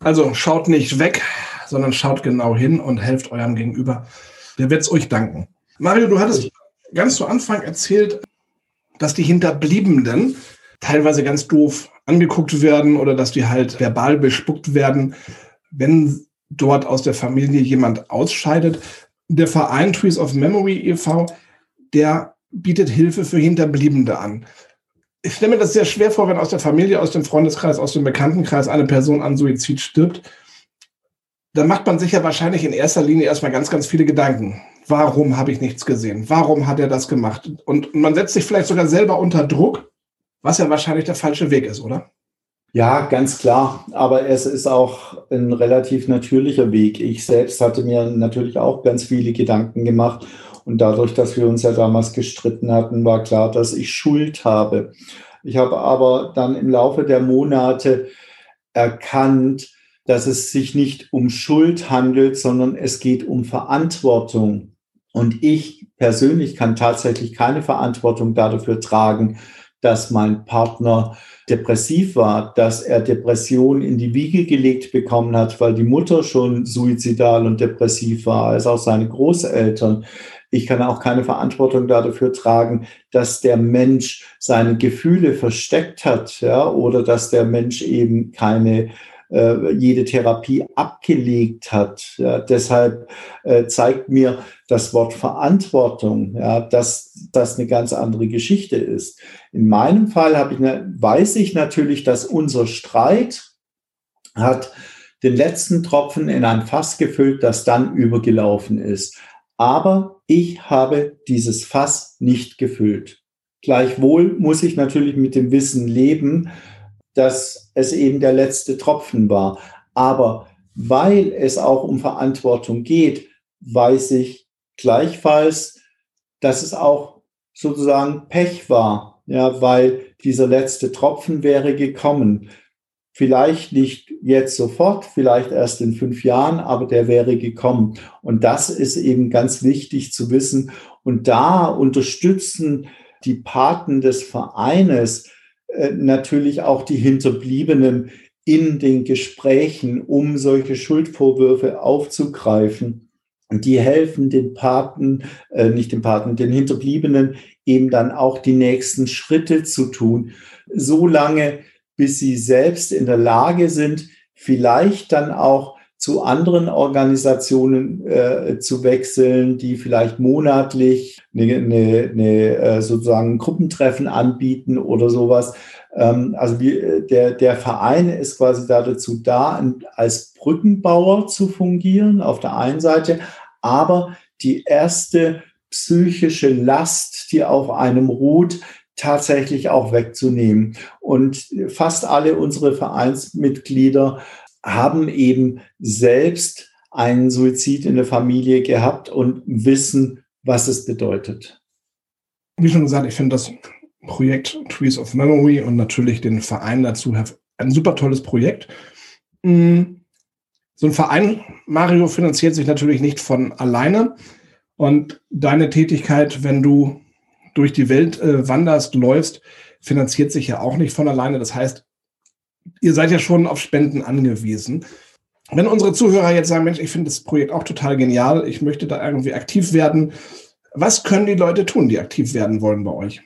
Also schaut nicht weg, sondern schaut genau hin und helft eurem Gegenüber. Der wird es euch danken. Mario, du hattest ganz zu Anfang erzählt, dass die Hinterbliebenen teilweise ganz doof angeguckt werden oder dass die halt verbal bespuckt werden, wenn dort aus der Familie jemand ausscheidet. Der Verein Trees of Memory e.V., der bietet Hilfe für Hinterbliebene an. Ich stelle mir das sehr schwer vor, wenn aus der Familie, aus dem Freundeskreis, aus dem Bekanntenkreis eine Person an Suizid stirbt dann macht man sich ja wahrscheinlich in erster Linie erstmal ganz, ganz viele Gedanken. Warum habe ich nichts gesehen? Warum hat er das gemacht? Und man setzt sich vielleicht sogar selber unter Druck, was ja wahrscheinlich der falsche Weg ist, oder? Ja, ganz klar. Aber es ist auch ein relativ natürlicher Weg. Ich selbst hatte mir natürlich auch ganz viele Gedanken gemacht. Und dadurch, dass wir uns ja damals gestritten hatten, war klar, dass ich Schuld habe. Ich habe aber dann im Laufe der Monate erkannt, dass es sich nicht um Schuld handelt, sondern es geht um Verantwortung. Und ich persönlich kann tatsächlich keine Verantwortung dafür tragen, dass mein Partner depressiv war, dass er Depression in die Wiege gelegt bekommen hat, weil die Mutter schon suizidal und depressiv war, als auch seine Großeltern. Ich kann auch keine Verantwortung dafür tragen, dass der Mensch seine Gefühle versteckt hat, ja, oder dass der Mensch eben keine äh, jede Therapie abgelegt hat. Ja, deshalb äh, zeigt mir das Wort Verantwortung, ja, dass das eine ganz andere Geschichte ist. In meinem Fall habe ich eine, weiß ich natürlich, dass unser Streit hat den letzten Tropfen in ein Fass gefüllt, das dann übergelaufen ist. Aber ich habe dieses Fass nicht gefüllt. Gleichwohl muss ich natürlich mit dem Wissen leben, dass es eben der letzte Tropfen war. Aber weil es auch um Verantwortung geht, weiß ich gleichfalls, dass es auch sozusagen Pech war, ja, weil dieser letzte Tropfen wäre gekommen. Vielleicht nicht jetzt sofort, vielleicht erst in fünf Jahren, aber der wäre gekommen. Und das ist eben ganz wichtig zu wissen. Und da unterstützen die Paten des Vereines natürlich auch die Hinterbliebenen in den Gesprächen, um solche Schuldvorwürfe aufzugreifen. Und die helfen den Paten, äh, nicht den Paten, den Hinterbliebenen eben dann auch die nächsten Schritte zu tun, so lange, bis sie selbst in der Lage sind, vielleicht dann auch zu anderen Organisationen äh, zu wechseln, die vielleicht monatlich eine, eine, eine äh, sozusagen Gruppentreffen anbieten oder sowas. Ähm, also wie, der, der Verein ist quasi dazu da, als Brückenbauer zu fungieren auf der einen Seite, aber die erste psychische Last, die auf einem ruht, tatsächlich auch wegzunehmen. Und fast alle unsere Vereinsmitglieder haben eben selbst einen Suizid in der Familie gehabt und wissen, was es bedeutet. Wie schon gesagt, ich finde das Projekt Trees of Memory und natürlich den Verein dazu ein super tolles Projekt. Mm, so ein Verein, Mario, finanziert sich natürlich nicht von alleine. Und deine Tätigkeit, wenn du durch die Welt äh, wanderst, läufst, finanziert sich ja auch nicht von alleine. Das heißt, ihr seid ja schon auf Spenden angewiesen. Wenn unsere Zuhörer jetzt sagen, Mensch, ich finde das Projekt auch total genial, ich möchte da irgendwie aktiv werden, was können die Leute tun, die aktiv werden wollen bei euch?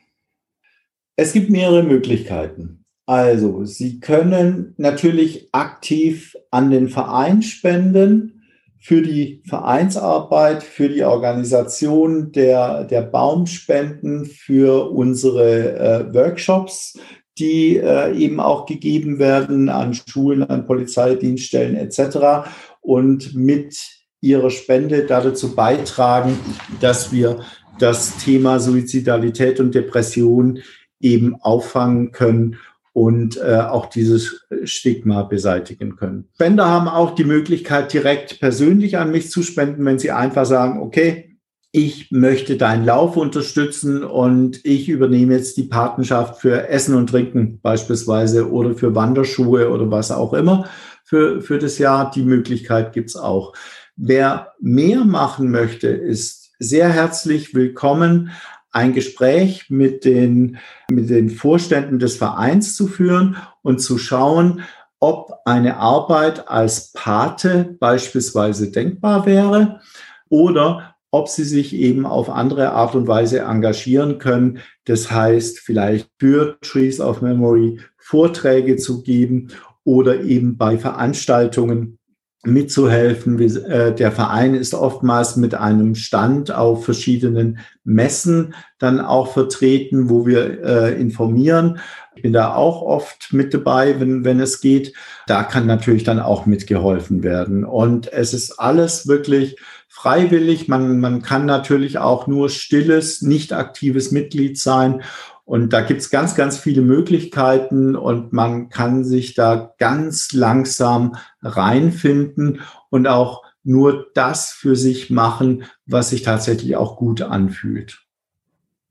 Es gibt mehrere Möglichkeiten. Also, Sie können natürlich aktiv an den Verein spenden für die Vereinsarbeit, für die Organisation der, der Baumspenden, für unsere äh, Workshops, die äh, eben auch gegeben werden an Schulen, an Polizeidienststellen etc. und mit ihrer Spende dazu beitragen, dass wir das Thema Suizidalität und Depression eben auffangen können und äh, auch dieses Stigma beseitigen können. Spender haben auch die Möglichkeit, direkt persönlich an mich zu spenden, wenn sie einfach sagen, okay, ich möchte deinen Lauf unterstützen und ich übernehme jetzt die Patenschaft für Essen und Trinken beispielsweise oder für Wanderschuhe oder was auch immer für, für das Jahr. Die Möglichkeit gibt's auch. Wer mehr machen möchte, ist sehr herzlich willkommen, ein Gespräch mit den, mit den Vorständen des Vereins zu führen und zu schauen, ob eine Arbeit als Pate beispielsweise denkbar wäre oder ob sie sich eben auf andere Art und Weise engagieren können. Das heißt, vielleicht für Trees of Memory Vorträge zu geben oder eben bei Veranstaltungen mitzuhelfen. Äh, der Verein ist oftmals mit einem Stand auf verschiedenen Messen dann auch vertreten, wo wir äh, informieren. Ich bin da auch oft mit dabei, wenn, wenn es geht. Da kann natürlich dann auch mitgeholfen werden. Und es ist alles wirklich freiwillig. Man, man kann natürlich auch nur stilles, nicht aktives Mitglied sein. Und da gibt es ganz, ganz viele Möglichkeiten und man kann sich da ganz langsam reinfinden und auch nur das für sich machen, was sich tatsächlich auch gut anfühlt.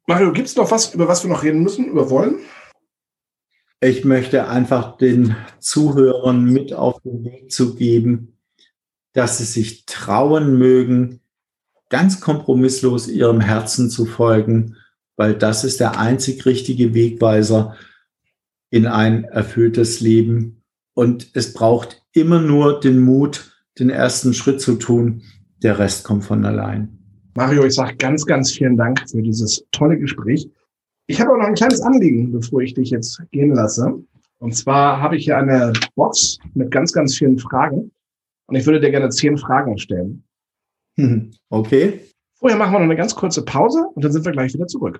Mario, gibt es noch was, über was wir noch reden müssen, über wollen? Ich möchte einfach den Zuhörern mit auf den Weg zu geben, dass sie sich trauen mögen, ganz kompromisslos ihrem Herzen zu folgen weil das ist der einzig richtige Wegweiser in ein erfülltes Leben. Und es braucht immer nur den Mut, den ersten Schritt zu tun. Der Rest kommt von allein. Mario, ich sage ganz, ganz vielen Dank für dieses tolle Gespräch. Ich habe aber noch ein kleines Anliegen, bevor ich dich jetzt gehen lasse. Und zwar habe ich hier eine Box mit ganz, ganz vielen Fragen. Und ich würde dir gerne zehn Fragen stellen. Okay. Vorher machen wir noch eine ganz kurze Pause und dann sind wir gleich wieder zurück.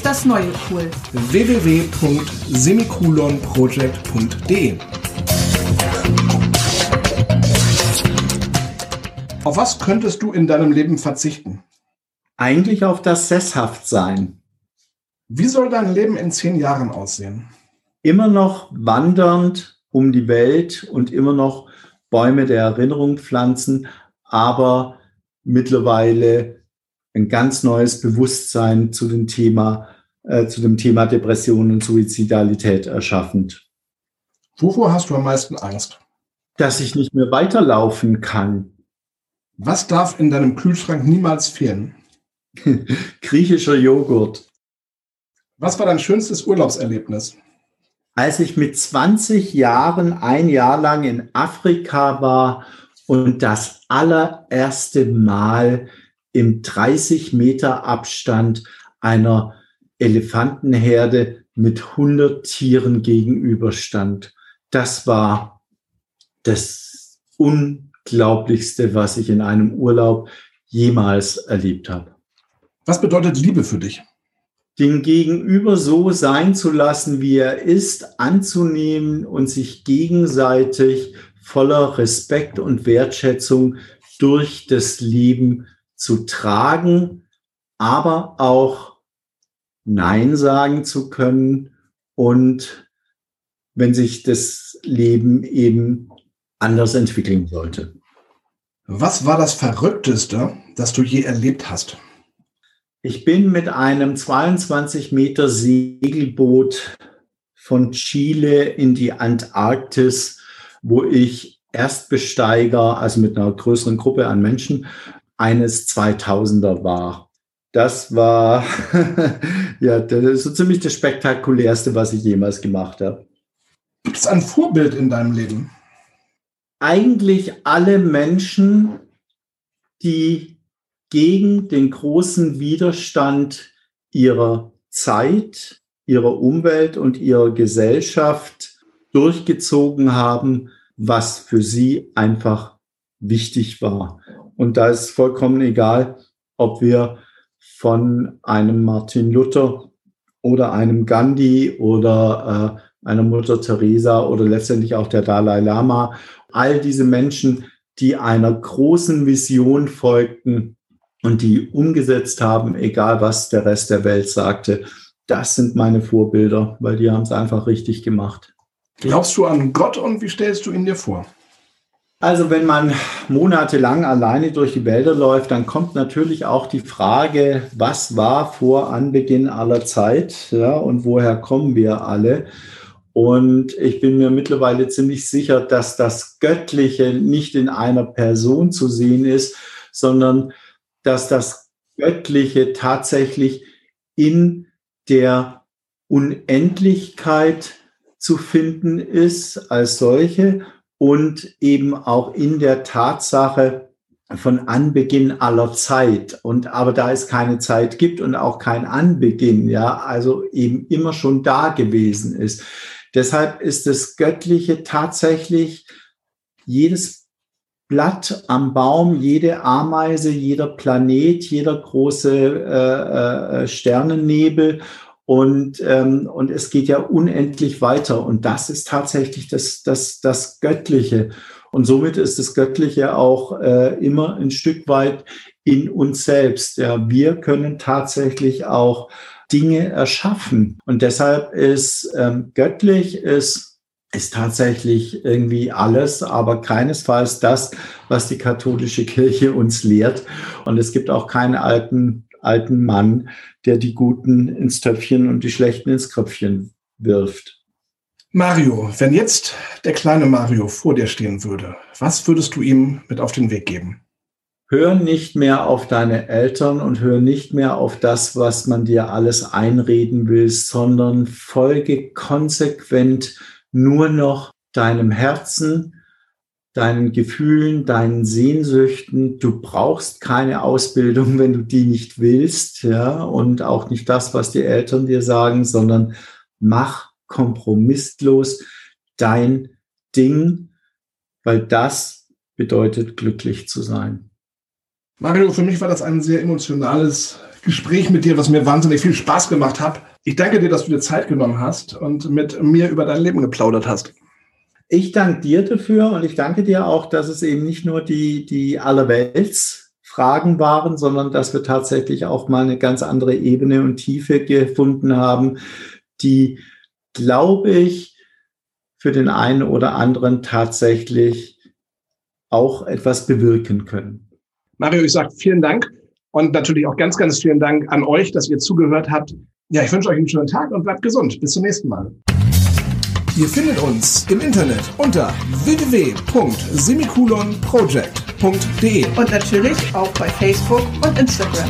ist das neue cool. www.semikolonproject.de Auf was könntest du in deinem Leben verzichten? Eigentlich auf das Sesshaftsein. Wie soll dein Leben in zehn Jahren aussehen? Immer noch wandernd um die Welt und immer noch Bäume der Erinnerung pflanzen, aber mittlerweile ein ganz neues Bewusstsein zu dem Thema, äh, zu dem Thema Depression und Suizidalität erschaffend. Wovor hast du am meisten Angst? dass ich nicht mehr weiterlaufen kann. Was darf in deinem Kühlschrank niemals fehlen? Griechischer Joghurt. Was war dein schönstes Urlaubserlebnis? Als ich mit 20 Jahren ein Jahr lang in Afrika war und das allererste Mal im 30 Meter Abstand einer Elefantenherde mit 100 Tieren gegenüberstand. Das war das Unglaublichste, was ich in einem Urlaub jemals erlebt habe. Was bedeutet Liebe für dich? Den Gegenüber so sein zu lassen, wie er ist, anzunehmen und sich gegenseitig voller Respekt und Wertschätzung durch das Leben zu tragen, aber auch Nein sagen zu können und wenn sich das Leben eben anders entwickeln sollte. Was war das Verrückteste, das du je erlebt hast? Ich bin mit einem 22 Meter Segelboot von Chile in die Antarktis, wo ich Erstbesteiger, also mit einer größeren Gruppe an Menschen, eines 2000er war. Das war ja das ist so ziemlich das spektakulärste, was ich jemals gemacht habe. Gibt es ein Vorbild in deinem Leben? Eigentlich alle Menschen, die gegen den großen Widerstand ihrer Zeit, ihrer Umwelt und ihrer Gesellschaft durchgezogen haben, was für sie einfach wichtig war. Und da ist vollkommen egal, ob wir von einem Martin Luther oder einem Gandhi oder äh, einer Mutter Teresa oder letztendlich auch der Dalai Lama, all diese Menschen, die einer großen Vision folgten, und die umgesetzt haben, egal was der Rest der Welt sagte. Das sind meine Vorbilder, weil die haben es einfach richtig gemacht. Glaubst du an Gott und wie stellst du ihn dir vor? Also wenn man monatelang alleine durch die Wälder läuft, dann kommt natürlich auch die Frage, was war vor Anbeginn aller Zeit ja, und woher kommen wir alle? Und ich bin mir mittlerweile ziemlich sicher, dass das Göttliche nicht in einer Person zu sehen ist, sondern dass das Göttliche tatsächlich in der Unendlichkeit zu finden ist als solche und eben auch in der Tatsache von Anbeginn aller Zeit. Und aber da es keine Zeit gibt und auch kein Anbeginn, ja, also eben immer schon da gewesen ist. Deshalb ist das Göttliche tatsächlich jedes Blatt am Baum, jede Ameise, jeder Planet, jeder große äh, äh, Sternennebel und, ähm, und es geht ja unendlich weiter. Und das ist tatsächlich das, das, das Göttliche. Und somit ist das Göttliche auch äh, immer ein Stück weit in uns selbst. Ja, wir können tatsächlich auch Dinge erschaffen. Und deshalb ist ähm, göttlich ist ist tatsächlich irgendwie alles, aber keinesfalls das, was die katholische Kirche uns lehrt. Und es gibt auch keinen alten, alten Mann, der die Guten ins Töpfchen und die Schlechten ins Kröpfchen wirft. Mario, wenn jetzt der kleine Mario vor dir stehen würde, was würdest du ihm mit auf den Weg geben? Hör nicht mehr auf deine Eltern und hör nicht mehr auf das, was man dir alles einreden will, sondern folge konsequent nur noch deinem Herzen, deinen Gefühlen, deinen Sehnsüchten. Du brauchst keine Ausbildung, wenn du die nicht willst, ja, und auch nicht das, was die Eltern dir sagen, sondern mach kompromisslos dein Ding, weil das bedeutet glücklich zu sein. Mario, für mich war das ein sehr emotionales Gespräch mit dir, was mir wahnsinnig viel Spaß gemacht hat. Ich danke dir, dass du dir Zeit genommen hast und mit mir über dein Leben geplaudert hast. Ich danke dir dafür und ich danke dir auch, dass es eben nicht nur die, die Allerweltsfragen waren, sondern dass wir tatsächlich auch mal eine ganz andere Ebene und Tiefe gefunden haben, die, glaube ich, für den einen oder anderen tatsächlich auch etwas bewirken können. Mario, ich sage vielen Dank und natürlich auch ganz, ganz vielen Dank an euch, dass ihr zugehört habt. Ja, ich wünsche euch einen schönen Tag und bleibt gesund. Bis zum nächsten Mal. Ihr findet uns im Internet unter www.semikolonproject.de Und natürlich auch bei Facebook und Instagram.